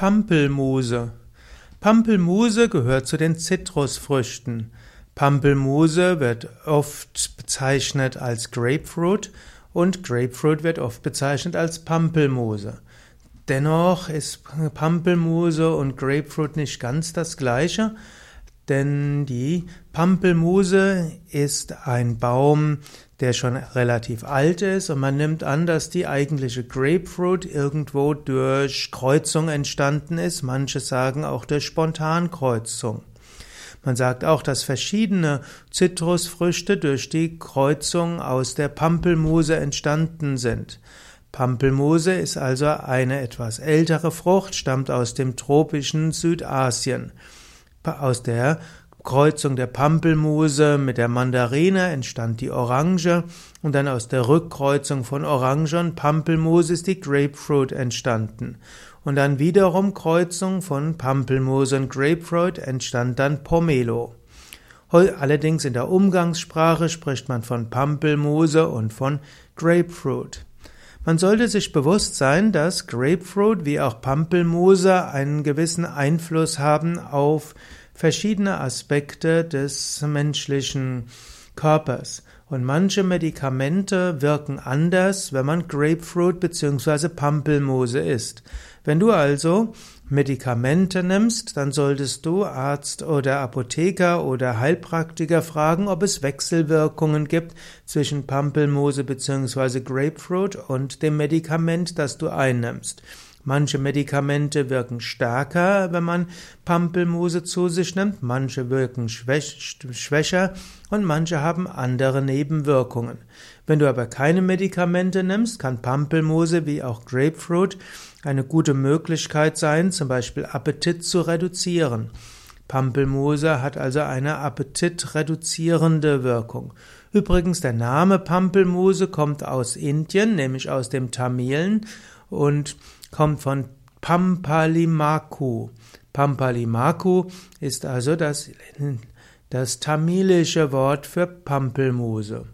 Pampelmuse. Pampelmuse gehört zu den Zitrusfrüchten. Pampelmuse wird oft bezeichnet als Grapefruit und Grapefruit wird oft bezeichnet als Pampelmuse. Dennoch ist Pampelmuse und Grapefruit nicht ganz das gleiche, denn die Pampelmuse ist ein Baum, der schon relativ alt ist und man nimmt an, dass die eigentliche Grapefruit irgendwo durch Kreuzung entstanden ist. Manche sagen auch durch Spontankreuzung. Man sagt auch, dass verschiedene Zitrusfrüchte durch die Kreuzung aus der Pampelmuse entstanden sind. Pampelmuse ist also eine etwas ältere Frucht, stammt aus dem tropischen Südasien. Aus der Kreuzung der Pampelmuse mit der Mandarine entstand die Orange und dann aus der Rückkreuzung von Orange und Pampelmuse ist die Grapefruit entstanden. Und dann wiederum Kreuzung von Pampelmuse und Grapefruit entstand dann Pomelo. Allerdings in der Umgangssprache spricht man von Pampelmuse und von Grapefruit. Man sollte sich bewusst sein, dass Grapefruit wie auch Pampelmuse einen gewissen Einfluss haben auf verschiedene Aspekte des menschlichen Körpers. Und manche Medikamente wirken anders, wenn man Grapefruit bzw. Pampelmuse isst. Wenn du also Medikamente nimmst, dann solltest du Arzt oder Apotheker oder Heilpraktiker fragen, ob es Wechselwirkungen gibt zwischen Pampelmuse bzw. Grapefruit und dem Medikament, das du einnimmst. Manche Medikamente wirken stärker, wenn man Pampelmuse zu sich nimmt, manche wirken schwächer und manche haben andere Nebenwirkungen. Wenn du aber keine Medikamente nimmst, kann Pampelmuse wie auch Grapefruit eine gute Möglichkeit sein, zum Beispiel Appetit zu reduzieren. Pampelmuse hat also eine appetitreduzierende Wirkung. Übrigens, der Name Pampelmuse kommt aus Indien, nämlich aus dem Tamilen und kommt von Pampalimaku. Pampalimaku ist also das, das tamilische Wort für Pampelmuse.